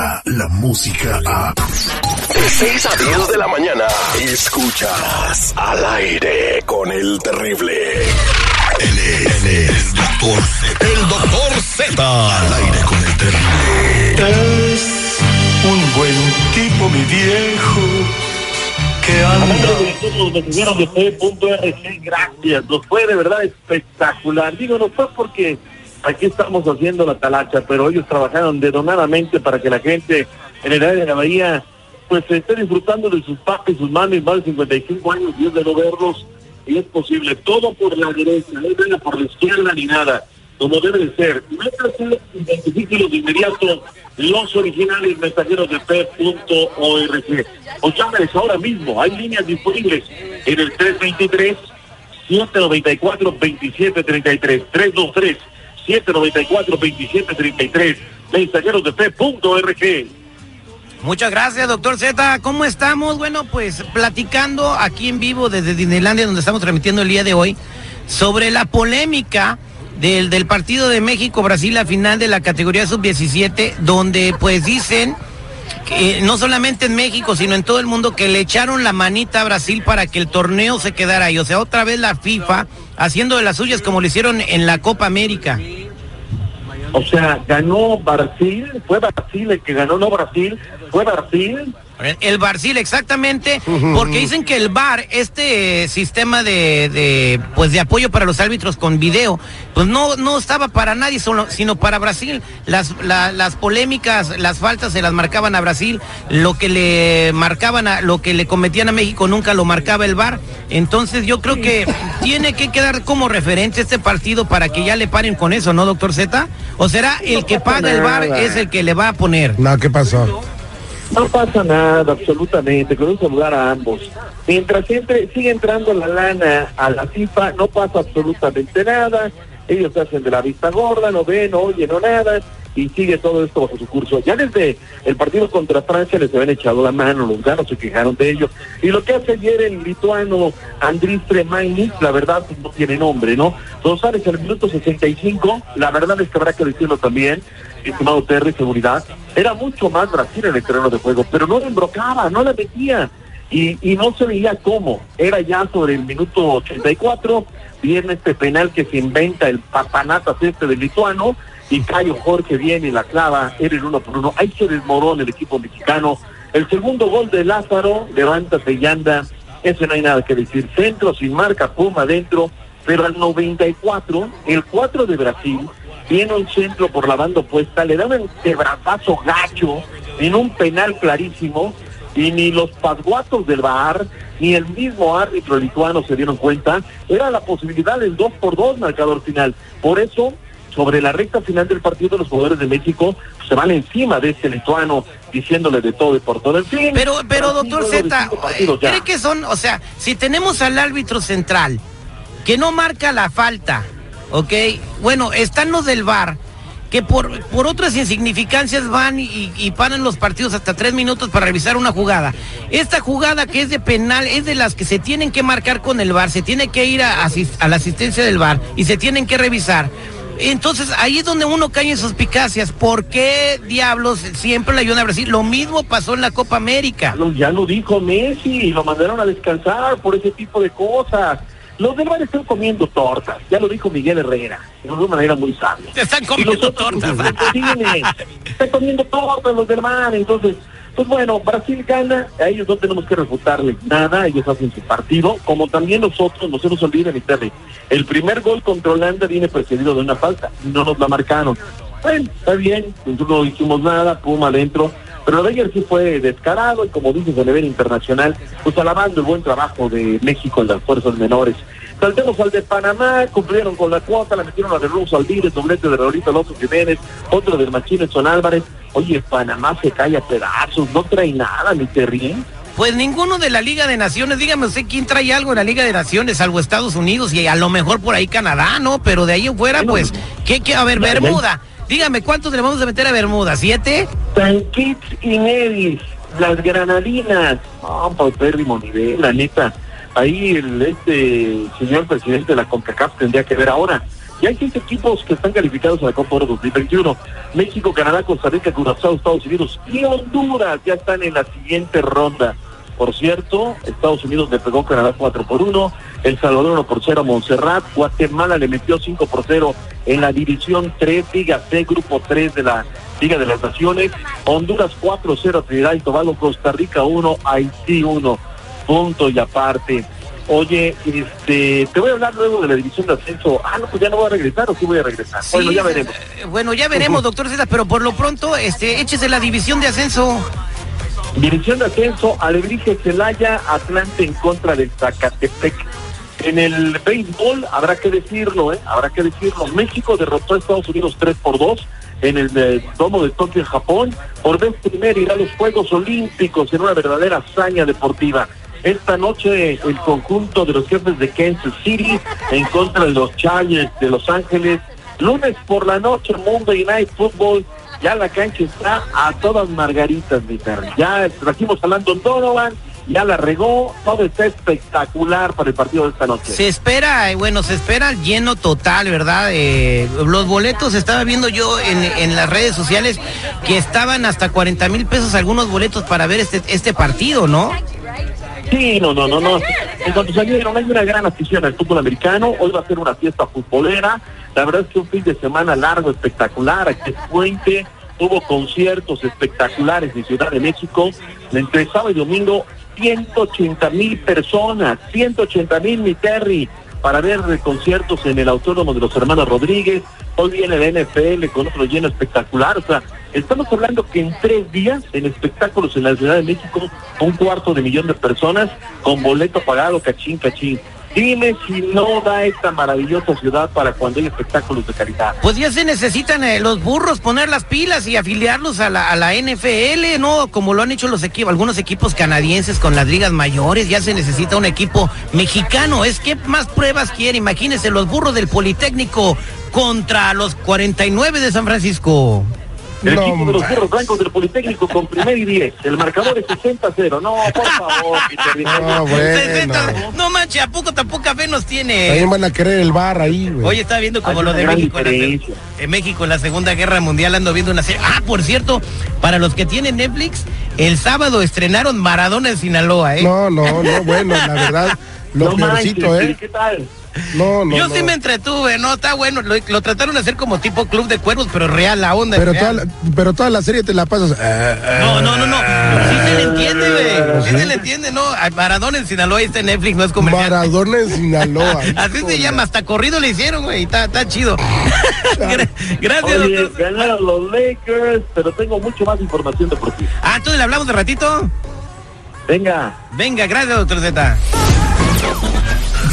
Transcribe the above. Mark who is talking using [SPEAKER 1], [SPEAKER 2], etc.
[SPEAKER 1] llega la música a...
[SPEAKER 2] De 6 a 10 de la mañana, escuchas al aire con el terrible.
[SPEAKER 1] Él es, el doctor Z. El doctor Z. Al aire con el terrible.
[SPEAKER 3] Es un buen tipo, mi viejo, que anda...
[SPEAKER 4] de todos los mexicanos de P.RG, gracias. Nos fue de verdad espectacular. Digo, no fue porque aquí estamos haciendo la talacha, pero ellos trabajaron dedonadamente para que la gente en el área de la Bahía pues esté disfrutando de sus papis, sus mamis, más de 55 años, es de no verlos, y es posible. Todo por la derecha, no venga por la izquierda ni nada, como debe de ser. Métase, identifíquelos de inmediato los originales mensajeros de P.org. O llámenes ahora mismo, hay líneas disponibles en el 323 794 2733 323 794 2733 mensajeros de P.org.
[SPEAKER 5] Muchas gracias, doctor Z. ¿Cómo estamos? Bueno, pues platicando aquí en vivo desde Disneylandia, donde estamos transmitiendo el día de hoy, sobre la polémica del, del partido de México-Brasil, la final de la categoría sub-17, donde pues dicen que no solamente en México, sino en todo el mundo, que le echaron la manita a Brasil para que el torneo se quedara ahí. O sea, otra vez la FIFA haciendo de las suyas como lo hicieron en la Copa América.
[SPEAKER 4] O sea, ganó Brasil, fue Brasil el que ganó, no Brasil, fue Brasil.
[SPEAKER 5] El Brasil, exactamente, porque dicen que el VAR, este sistema de, de, pues de apoyo para los árbitros con video, pues no, no estaba para nadie, solo, sino para Brasil. Las, la- las polémicas, las faltas se las marcaban a Brasil, lo que le marcaban a, lo que le cometían a México nunca lo marcaba el VAR. Entonces yo creo que tiene que quedar como referente este partido para que ya le paren con eso, ¿no, doctor Z? ¿O será el que paga el VAR es el que le va a poner?
[SPEAKER 6] No, ¿qué pasó?
[SPEAKER 4] No pasa nada, absolutamente, un saludar a ambos. Mientras entre, sigue entrando la lana a la FIFA, no pasa absolutamente nada. Ellos hacen de la vista gorda, no ven, no oyen, no nada, y sigue todo esto bajo su curso. Ya desde el partido contra Francia les habían echado la mano, los ganos se quejaron de ello. Y lo que hace ayer el lituano Andris Tremainis, la verdad, no tiene nombre, ¿no? Rosales en el minuto 65, la verdad es que habrá que decirlo también, estimado Terry, seguridad, era mucho más Brasil en el terreno de juego, pero no le embrocaba, no la metía. Y, no se veía cómo. Era ya sobre el minuto 84, viene este penal que se inventa el papanatas este del lituano, y Cayo Jorge viene la clava, era el uno por uno. Ahí se desmorona el equipo mexicano. El segundo gol de Lázaro, levántate y anda. Eso no hay nada que decir. Centro sin marca, Puma adentro. Pero al 94, el 4 de Brasil, viene un centro por la banda opuesta, le da un quebratazo gacho en un penal clarísimo. Y ni los pasguatos del VAR, ni el mismo árbitro lituano se dieron cuenta. Era la posibilidad del 2 por 2 marcador final. Por eso sobre la recta final del partido los jugadores de México se van encima de este lituano diciéndole de todo y por todo. En fin,
[SPEAKER 5] Pero, pero doctor Z. ¿cree que son, o sea, si tenemos al árbitro central que no marca la falta, ¿ok? Bueno, están los del VAR que por, por otras insignificancias van y, paran los partidos hasta tres minutos para revisar una jugada. Esta jugada que es de penal es de las que se tienen que marcar con el VAR, se tiene que ir a, la asistencia del VAR y se tienen que revisar. Entonces ahí es donde uno cae en suspicacias. ¿Por qué diablos siempre le ayudan a Brasil? Lo mismo pasó en la Copa América.
[SPEAKER 4] Ya lo dijo Messi, lo mandaron a descansar por ese tipo de cosas. Los del bar están comiendo tortas, ya lo dijo Miguel Herrera, de una manera muy sabia.
[SPEAKER 5] Están comiendo
[SPEAKER 4] los
[SPEAKER 5] tortas.
[SPEAKER 4] pues. Están comiendo tortas los del mar, entonces, pues bueno, Brasil gana, a ellos no tenemos que refutarle nada, ellos hacen su partido, como también nosotros, no se nos olviden, el primer gol contra Holanda viene precedido de una falta, no nos la marcaron. Bueno, está bien, nosotros no hicimos nada, Puma adentro, pero lo de ayer sí fue descarado y como dices a nivel internacional, pues alabando el buen trabajo de México en las fuerzas menores. Saltemos al de Panamá, cumplieron con la cuota, la metieron a de Russo Alvírez, doblete de Raulito Alonso Jiménez, otro del Machín Son Álvarez. Oye, Panamá se cae a pedazos, no trae nada, ni te ríen.
[SPEAKER 5] Pues ninguno de la Liga de Naciones, dígame usted quién trae algo en la Liga de Naciones, salvo Estados Unidos y a lo mejor por ahí Canadá, ¿no? Pero de ahí en fuera,
[SPEAKER 4] Bueno,
[SPEAKER 5] pues, ¿qué, qué? A ver. Bermuda. Dígame, ¿cuántos le vamos a meter a Bermuda? ¿Siete?
[SPEAKER 4] San Kitts y Nevis, las granadinas. No, pues pérrimo nivel, la neta. Ahí el este señor presidente de la CONCACAF tendría que ver ahora. Y hay seis equipos que están calificados a la Copa Oro 2021. México, Canadá, Costa Rica, Curazao, Estados Unidos y Honduras ya están en la siguiente ronda. Por cierto, Estados Unidos le pegó a Canadá 4 por 1, El Salvador 1 por 0 a Montserrat, Guatemala le metió 5 por 0 en la División 3, Liga C, Grupo 3 de la Liga de las Naciones, Honduras 4-0 a Trinidad y Tobago, Costa Rica 1, Haití 1, punto y aparte. Oye, este, te voy a hablar luego de la división de ascenso. Ah, no, pues ya no voy a regresar o sí voy a regresar. bueno, ya veremos.
[SPEAKER 5] Eh, bueno, ya veremos, doctor César, pero por lo pronto, este, échese la división de ascenso.
[SPEAKER 4] División de ascenso, Alebrije Celaya, Atlante en contra del Zacatepec. En el béisbol, habrá que decirlo, ¿eh? Habrá que decirlo. México derrotó a Estados Unidos 3 por 2 en el eh, domo de Tokio, Japón. Por vez primera irá a los Juegos Olímpicos en una verdadera hazaña deportiva. Esta noche el conjunto de los jefes de Kansas City en contra de los Chargers de Los Ángeles. Lunes por la noche, Monday Night Football. Ya la cancha está a todas margaritas, mi perro. Ya trajimos a Landon Donovan, ya la regó, todo está espectacular para el partido de esta noche.
[SPEAKER 5] Se espera, eh, bueno, se espera lleno total, ¿verdad? Eh, los boletos, estaba viendo yo en, en, las redes sociales que estaban hasta 40 mil pesos algunos boletos para ver este, este partido, ¿no?
[SPEAKER 4] Sí, no, no, no, no. En cuanto salieron, hay una gran afición al fútbol americano. Hoy va a ser una fiesta futbolera. La verdad es que un fin de semana largo, espectacular. Aquí es Puente. Tuvo conciertos espectaculares en Ciudad de México. Entre sábado y domingo, 180 mil personas. 180 mil, mi Terry para ver conciertos en el Autónomo de los Hermanos Rodríguez. Hoy viene la NFL con otro lleno espectacular. O sea, estamos hablando que en tres días, en espectáculos en la Ciudad de México, un cuarto de millón de personas con boleto pagado, cachín, cachín. Dime si no da esta maravillosa ciudad para cuando hay espectáculos de calidad.
[SPEAKER 5] Pues ya se necesitan eh, los burros poner las pilas y afiliarlos a la, a la NFL, ¿no? Como lo han hecho los equipos, algunos equipos canadienses con las ligas mayores, ya se necesita un equipo mexicano. Es que más pruebas quiere, imagínense, los burros del Politécnico contra los 49 de San Francisco.
[SPEAKER 4] El equipo de los burros blancos del Politécnico con primer y 10. El marcador es 60-0. No, por favor,
[SPEAKER 5] No, bueno. no manches, ¿a poco tampoco fe nos tiene?
[SPEAKER 6] También van a querer el bar ahí, güey.
[SPEAKER 5] Oye, estaba viendo como lo de México en, en, México en la Segunda Guerra Mundial, ando viendo una serie. Ah, por cierto, para los que tienen Netflix, el sábado estrenaron Maradona en Sinaloa, ¿eh?
[SPEAKER 6] No, no, no, bueno, la verdad, lo
[SPEAKER 4] no
[SPEAKER 6] peorcito,
[SPEAKER 4] manches,
[SPEAKER 6] ¿eh?
[SPEAKER 4] ¿Qué tal?
[SPEAKER 6] No, no,
[SPEAKER 5] Yo
[SPEAKER 6] no.
[SPEAKER 5] sí me entretuve, ¿no? Está bueno. Lo, lo, trataron de hacer como tipo club de cuervos, pero real la onda.
[SPEAKER 6] Pero,
[SPEAKER 5] real.
[SPEAKER 6] toda la, pero toda la serie te la pasas. eh,
[SPEAKER 5] No, no, no, no. Sí se le entiende, güey. Sí
[SPEAKER 6] ¿Sí?
[SPEAKER 5] se le entiende, ¿no? Maradona en Sinaloa está en Netflix, no es comercial.
[SPEAKER 6] Maradona en Sinaloa.
[SPEAKER 5] Así se llama, hasta corrido le hicieron, güey. Está, está chido. Gra- Gracias,
[SPEAKER 4] Oye,
[SPEAKER 5] doctor.
[SPEAKER 4] ganaron los Lakers, pero tengo mucho más información deportiva.
[SPEAKER 5] Ah, entonces le hablamos de ratito.
[SPEAKER 4] Venga.
[SPEAKER 5] Venga, gracias, doctor Z.